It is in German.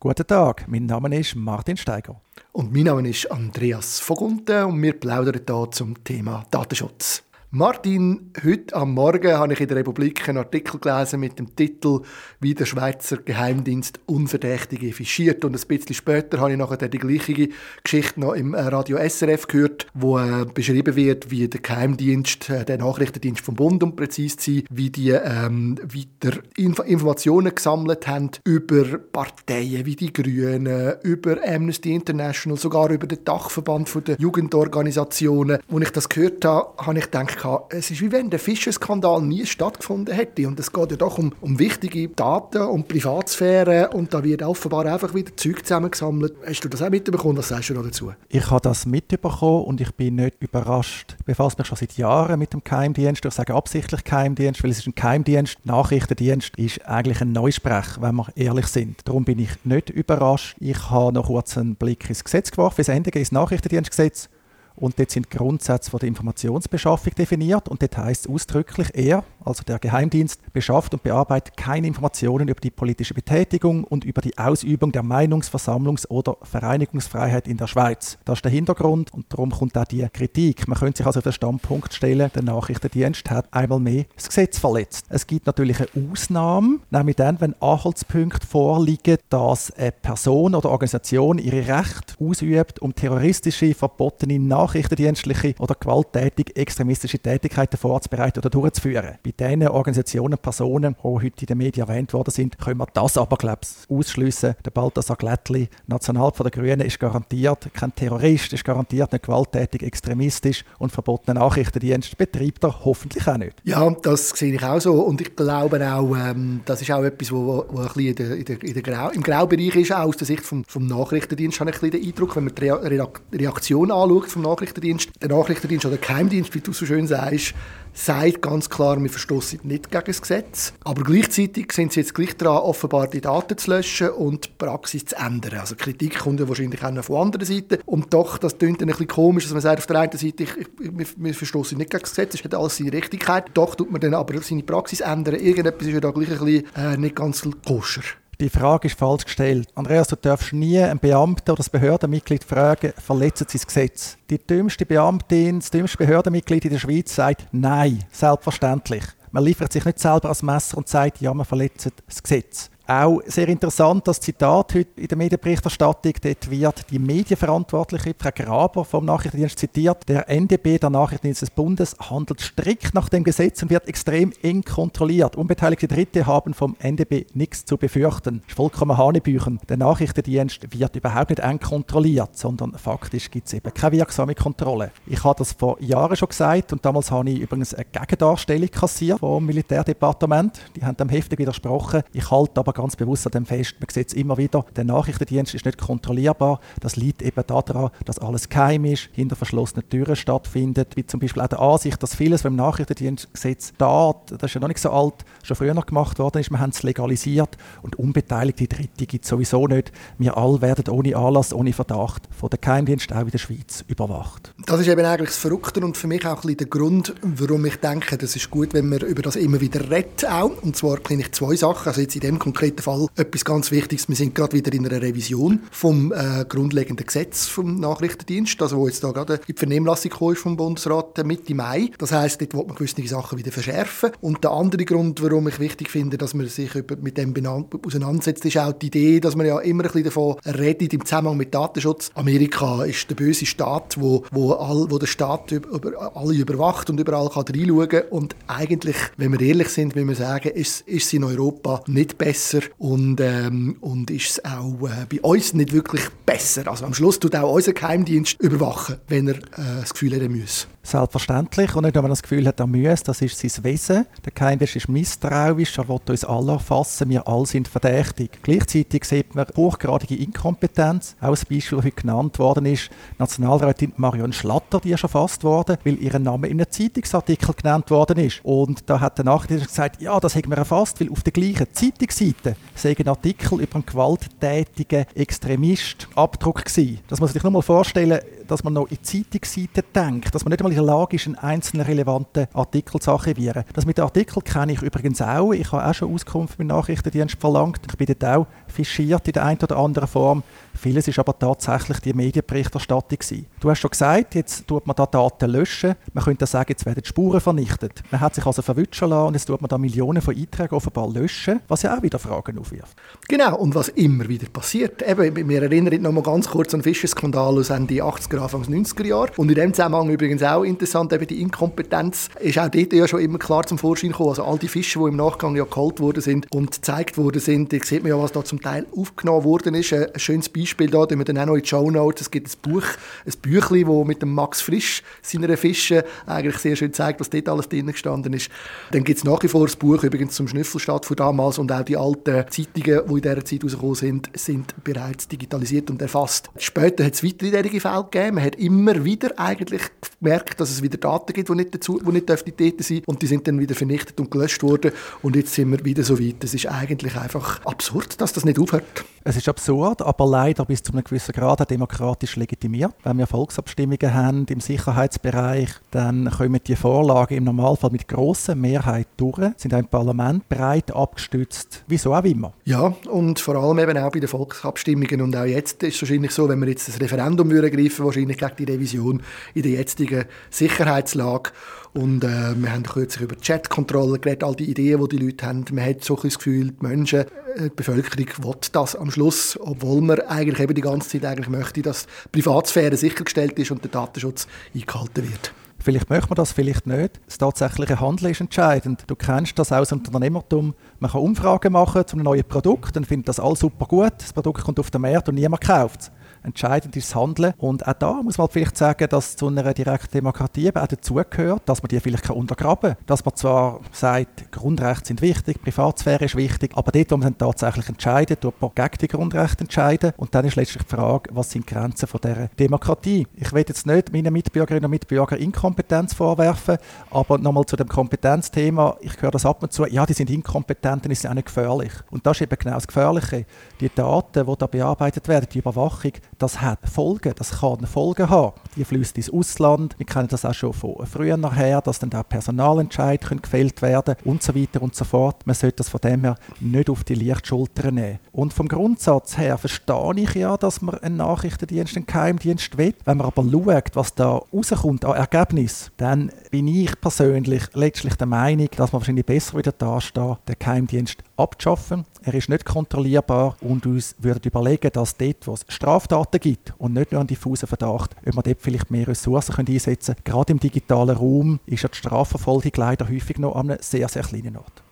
Guten Tag, mein Name ist Martin Steiger. Und mein Name ist Andreas Vogunten und wir plaudern hier zum Thema Datenschutz. Martin, heute am Morgen habe ich in der Republik einen Artikel gelesen mit dem Titel «Wie der Schweizer Geheimdienst Unverdächtige fischiert». Und ein bisschen später habe ich nachher die gleiche Geschichte noch im äh, Radio SRF gehört, wo äh, beschrieben wird, wie der Geheimdienst, äh, der Nachrichtendienst vom Bund, um präzise zu sein, wie die ähm, weiter Inf Informationen gesammelt haben über Parteien wie die Grünen, über Amnesty International, sogar über den Dachverband der Jugendorganisationen. Als ich das gehört habe, habe ich gedacht, es ist wie wenn der Fischerskandal nie stattgefunden hätte. Und es geht ja doch um, um wichtige Daten, um Privatsphäre und da wird offenbar einfach wieder Zeug zusammengesammelt. Hast du das auch mitbekommen? Was sagst du noch dazu? Ich habe das mitbekommen und ich bin nicht überrascht. Ich befasse mich schon seit Jahren mit dem Geheimdienst. Ich sage absichtlich Geheimdienst, weil es ist ein Geheimdienst. Nachrichtendienst ist eigentlich ein Neusprech, wenn wir ehrlich sind. Darum bin ich nicht überrascht. Ich habe noch kurz einen Blick ins Gesetz geworfen, ins NDG, ins Nachrichtendienstgesetz. Und dort sind Grundsätze der Informationsbeschaffung definiert und dort heißt es ausdrücklich, er, also der Geheimdienst, beschafft und bearbeitet keine Informationen über die politische Betätigung und über die Ausübung der Meinungs-, Versammlungs- oder Vereinigungsfreiheit in der Schweiz. Das ist der Hintergrund und darum kommt auch die Kritik. Man könnte sich also auf den Standpunkt stellen, der Nachrichtendienst hat einmal mehr das Gesetz verletzt. Es gibt natürlich eine Ausnahme, nämlich dann, wenn Anhaltspunkte vorliegen, dass eine Person oder Organisation ihre Rechte ausübt, um terroristische, verbotene Nachrichten nachrichtendienstliche oder gewalttätig extremistische Tätigkeiten vorzubereiten oder durchzuführen. Bei diesen Organisationen, Personen, die heute in den Medien erwähnt worden sind, können wir das aber, glaube ich, ausschliessen. Der Balthasar Glättli, National von der Grünen, ist garantiert kein Terrorist, ist garantiert nicht gewalttätig, extremistisch und verbotenen Nachrichtendienst betreibt er hoffentlich auch nicht. Ja, das sehe ich auch so und ich glaube auch, ähm, das ist auch etwas, wo, wo ein bisschen in in Grau, im Graubereich ist, auch aus der Sicht vom, vom Nachrichtendienst habe ich ein bisschen den Eindruck, wenn man die Reaktion anschaut vom Nachrichtendienst. Der Nachrichtendienst oder der Geheimdienst, wie du so schön sagst, sagt ganz klar, wir verstoßen nicht gegen das Gesetz. Aber gleichzeitig sind sie jetzt gleich daran, offenbar die Daten zu löschen und die Praxis zu ändern. Also Kritik kommt ja wahrscheinlich auch noch von anderen Seiten. Und doch, das klingt ein bisschen komisch, dass man sagt, auf der einen Seite, ich, ich, wir, verstoßen nicht gegen das Gesetz, es hat alles seine Richtigkeit. Doch tut man dann aber seine Praxis ändern. Irgendetwas ist ja da gleich ein bisschen äh, nicht ganz koscher. Die Frage ist falsch gestellt. Andreas, du darfst nie einen Beamten oder ein Behördenmitglied fragen, verletzen sie das Gesetz? Die dümmste Beamtin, das dümmste Behördenmitglied in der Schweiz sagt Nein, selbstverständlich. Man liefert sich nicht selber als Messer und sagt, ja, man verletzt das Gesetz. Auch sehr interessant, das Zitat heute in der Medienberichterstattung. Dort wird die Medienverantwortliche, Frau Graber vom Nachrichtendienst zitiert. Der NDB, der Nachrichtendienst des Bundes, handelt strikt nach dem Gesetz und wird extrem eng kontrolliert. Unbeteiligte Dritte haben vom NDB nichts zu befürchten. Das ist vollkommen Hanebüchen. Der Nachrichtendienst wird überhaupt nicht eng kontrolliert, sondern faktisch gibt es eben keine wirksame Kontrolle. Ich habe das vor Jahren schon gesagt und damals habe ich übrigens eine Gegendarstellung kassiert vom Militärdepartement. Die haben dem heftig widersprochen. Ich halte aber ganz bewusst an dem fest. Man sieht es immer wieder, der Nachrichtendienst ist nicht kontrollierbar. Das liegt eben daran, dass alles geheim ist, hinter verschlossenen Türen stattfindet. Wie zum Beispiel auch der Ansicht, dass vieles, was im Nachrichtendienstgesetz da, das ist ja noch nicht so alt, schon früher noch gemacht worden ist. Wir haben es legalisiert und unbeteiligte Dritte gibt es sowieso nicht. Wir alle werden ohne Anlass, ohne Verdacht von der Geheimdienst auch in der Schweiz überwacht. Das ist eben eigentlich das Verrückte und für mich auch ein der Grund, warum ich denke, das ist gut, wenn man über das immer wieder redet auch. Und zwar kenne ich zwei Sachen. Also jetzt in dem konkreten konkreten Fall etwas ganz Wichtiges. Wir sind gerade wieder in einer Revision vom äh, grundlegenden Gesetz vom Nachrichtendienst, also jetzt da gerade in die Vernehmlassung ist vom Bundesrat Mitte Mai. Das heißt, dort will man gewisse Sachen wieder verschärfen. Und der andere Grund, warum ich wichtig finde, dass man sich mit dem auseinandersetzt, ist auch die Idee, dass man ja immer ein bisschen davon redet im Zusammenhang mit Datenschutz. Amerika ist der böse Staat, wo, wo, all, wo der Staat über, alle überwacht und überall kann reinschauen kann. Und eigentlich, wenn wir ehrlich sind, müssen wir sagen, ist, ist es in Europa nicht besser besser und, ähm, und ist es auch äh, bei uns nicht wirklich besser. Also am Schluss tut auch unser Geheimdienst überwachen, wenn er äh, das Gefühl hat, er muss. Selbstverständlich. Und nicht nur, wenn er das Gefühl hat, er muss, das ist sein Wesen. Der Geheimdienst ist misstrauisch, er will uns alle erfassen, wir alle sind verdächtig. Gleichzeitig sieht man hochgradige Inkompetenz. Auch ein Beispiel, das heute genannt worden ist, Nationalrätin Marion Schlatter, die ist erfasst worden, weil ihr Name in einem Zeitungsartikel genannt worden ist. Und da hat der Nachrichtendienst gesagt, ja, das haben wir erfasst, weil auf der gleichen Zeitungsseite sei ein Artikel über einen gewalttätigen Extremist Abdruck gewesen. Das muss man sich nur mal vorstellen, dass man noch in Zeitungsseiten denkt, dass man nicht einmal der Lage ist, einen einzelnen relevanten Artikel zu archivieren. Das mit den Artikeln kenne ich übrigens auch. Ich habe auch schon Auskunft mit Nachrichtendienst verlangt. Ich bin dort auch fischiert in der einen oder anderen Form. Vieles ist aber tatsächlich die Medienberichterstattung gewesen. Du hast schon gesagt, jetzt tut man da Daten löschen. Man könnte sagen, jetzt werden die Spuren vernichtet. Man hat sich also verwutschen lassen und jetzt tut man da Millionen von Einträgen offenbar löschen, was ja auch wieder Fragen aufwirft. Genau, und was immer wieder passiert. Eben, wir erinnern noch mal ganz kurz an den Fischerskandal aus Ende 80er, Anfang 90er Jahre. Und in dem Zusammenhang übrigens auch interessant, eben die Inkompetenz ist auch dort ja schon immer klar zum Vorschein gekommen. Also all die Fische, die im Nachgang ja geholt worden sind und gezeigt worden sind, da sieht man ja, was da zum Teil aufgenommen worden ist. Ein schönes Beispiel da, wir dann auch noch in die Show Notes. Es gibt ein Buch, ein Büchlein, wo mit dem Max Frisch seiner Fische eigentlich sehr schön zeigt, was dort alles drin gestanden ist. Dann gibt es nach wie vor das Buch übrigens zum Schnüffelstadt von damals und auch die alten Zeitungen, die in dieser Zeit rausgekommen sind, sind bereits digitalisiert und erfasst. Später hat es weitere Fälle gegeben. Man hat immer wieder eigentlich gemerkt, dass es wieder Daten gibt, die nicht, dazu, die nicht dürften dort sein und die sind dann wieder vernichtet und gelöscht worden und jetzt sind wir wieder so weit. Es ist eigentlich einfach absurd, dass das nicht aufhört. Es ist absurd, aber leider bis zu einem gewissen Grad demokratisch legitimiert. Wenn wir Volksabstimmungen haben im Sicherheitsbereich, dann kommen die Vorlagen im Normalfall mit großer Mehrheit durch, sind auch im Parlament breit abgestützt, wieso auch immer. Ja, und vor allem eben auch bei den Volksabstimmungen und auch jetzt ist es wahrscheinlich so, wenn wir jetzt das Referendum ergreifen wahrscheinlich gegen die Revision in der jetzigen Sicherheitslage und äh, wir haben kürzlich über Chatkontrolle geredet, all die Ideen, die die Leute haben. Man hat so ein das Gefühl, die Menschen, äh, die Bevölkerung will das am Schluss, obwohl man eigentlich eben die ganze Zeit eigentlich möchte, dass die Privatsphäre sichergestellt ist und der Datenschutz eingehalten wird. Vielleicht möchte man das, vielleicht nicht. Das tatsächliche Handeln ist entscheidend. Du kennst das aus Unternehmertum. Man kann Umfragen machen zu einem neuen Produkt, dann findet das alles super gut. Das Produkt kommt auf den Markt und niemand kauft es entscheidend ist das Handeln. Und auch da muss man vielleicht sagen, dass zu einer direkten Demokratie auch dazugehört, dass man die vielleicht untergraben kann. Dass man zwar sagt, Grundrechte sind wichtig, Privatsphäre ist wichtig, aber dort, wo man dann tatsächlich entscheidet, tut man gegen die Grundrechte entscheiden. Und dann ist letztlich die Frage, was sind die Grenzen von dieser Demokratie? Ich will jetzt nicht meinen Mitbürgerinnen und Mitbürgern Inkompetenz vorwerfen, aber nochmal zu dem Kompetenzthema, ich höre das ab und zu, ja, die sind inkompetent, dann ist es auch nicht gefährlich. Und das ist eben genau das Gefährliche. Die Daten, die da bearbeitet werden, die Überwachung, das hat Folgen, das kann Folgen haben. Die fließt ins Ausland, wir kennen das auch schon von früher her, dass dann auch Personalentscheid gefällt werden und so weiter und so fort. Man sollte das von dem her nicht auf die Lichtschulter nehmen. Und vom Grundsatz her verstehe ich ja, dass man einen Nachrichtendienst, einen Geheimdienst will. Wenn man aber schaut, was da rauskommt an Ergebnis, dann bin ich persönlich letztlich der Meinung, dass man wahrscheinlich besser wieder da steht, den Geheimdienst abzuschaffen. Er ist nicht kontrollierbar und uns würden überlegen, dass dort, wo es Straftaten gibt und nicht nur einen diffusen Verdacht, ob man dort vielleicht mehr Ressourcen können einsetzen können. Gerade im digitalen Raum ist ja die Strafverfolgung leider häufig noch an einem sehr, sehr kleinen Ort.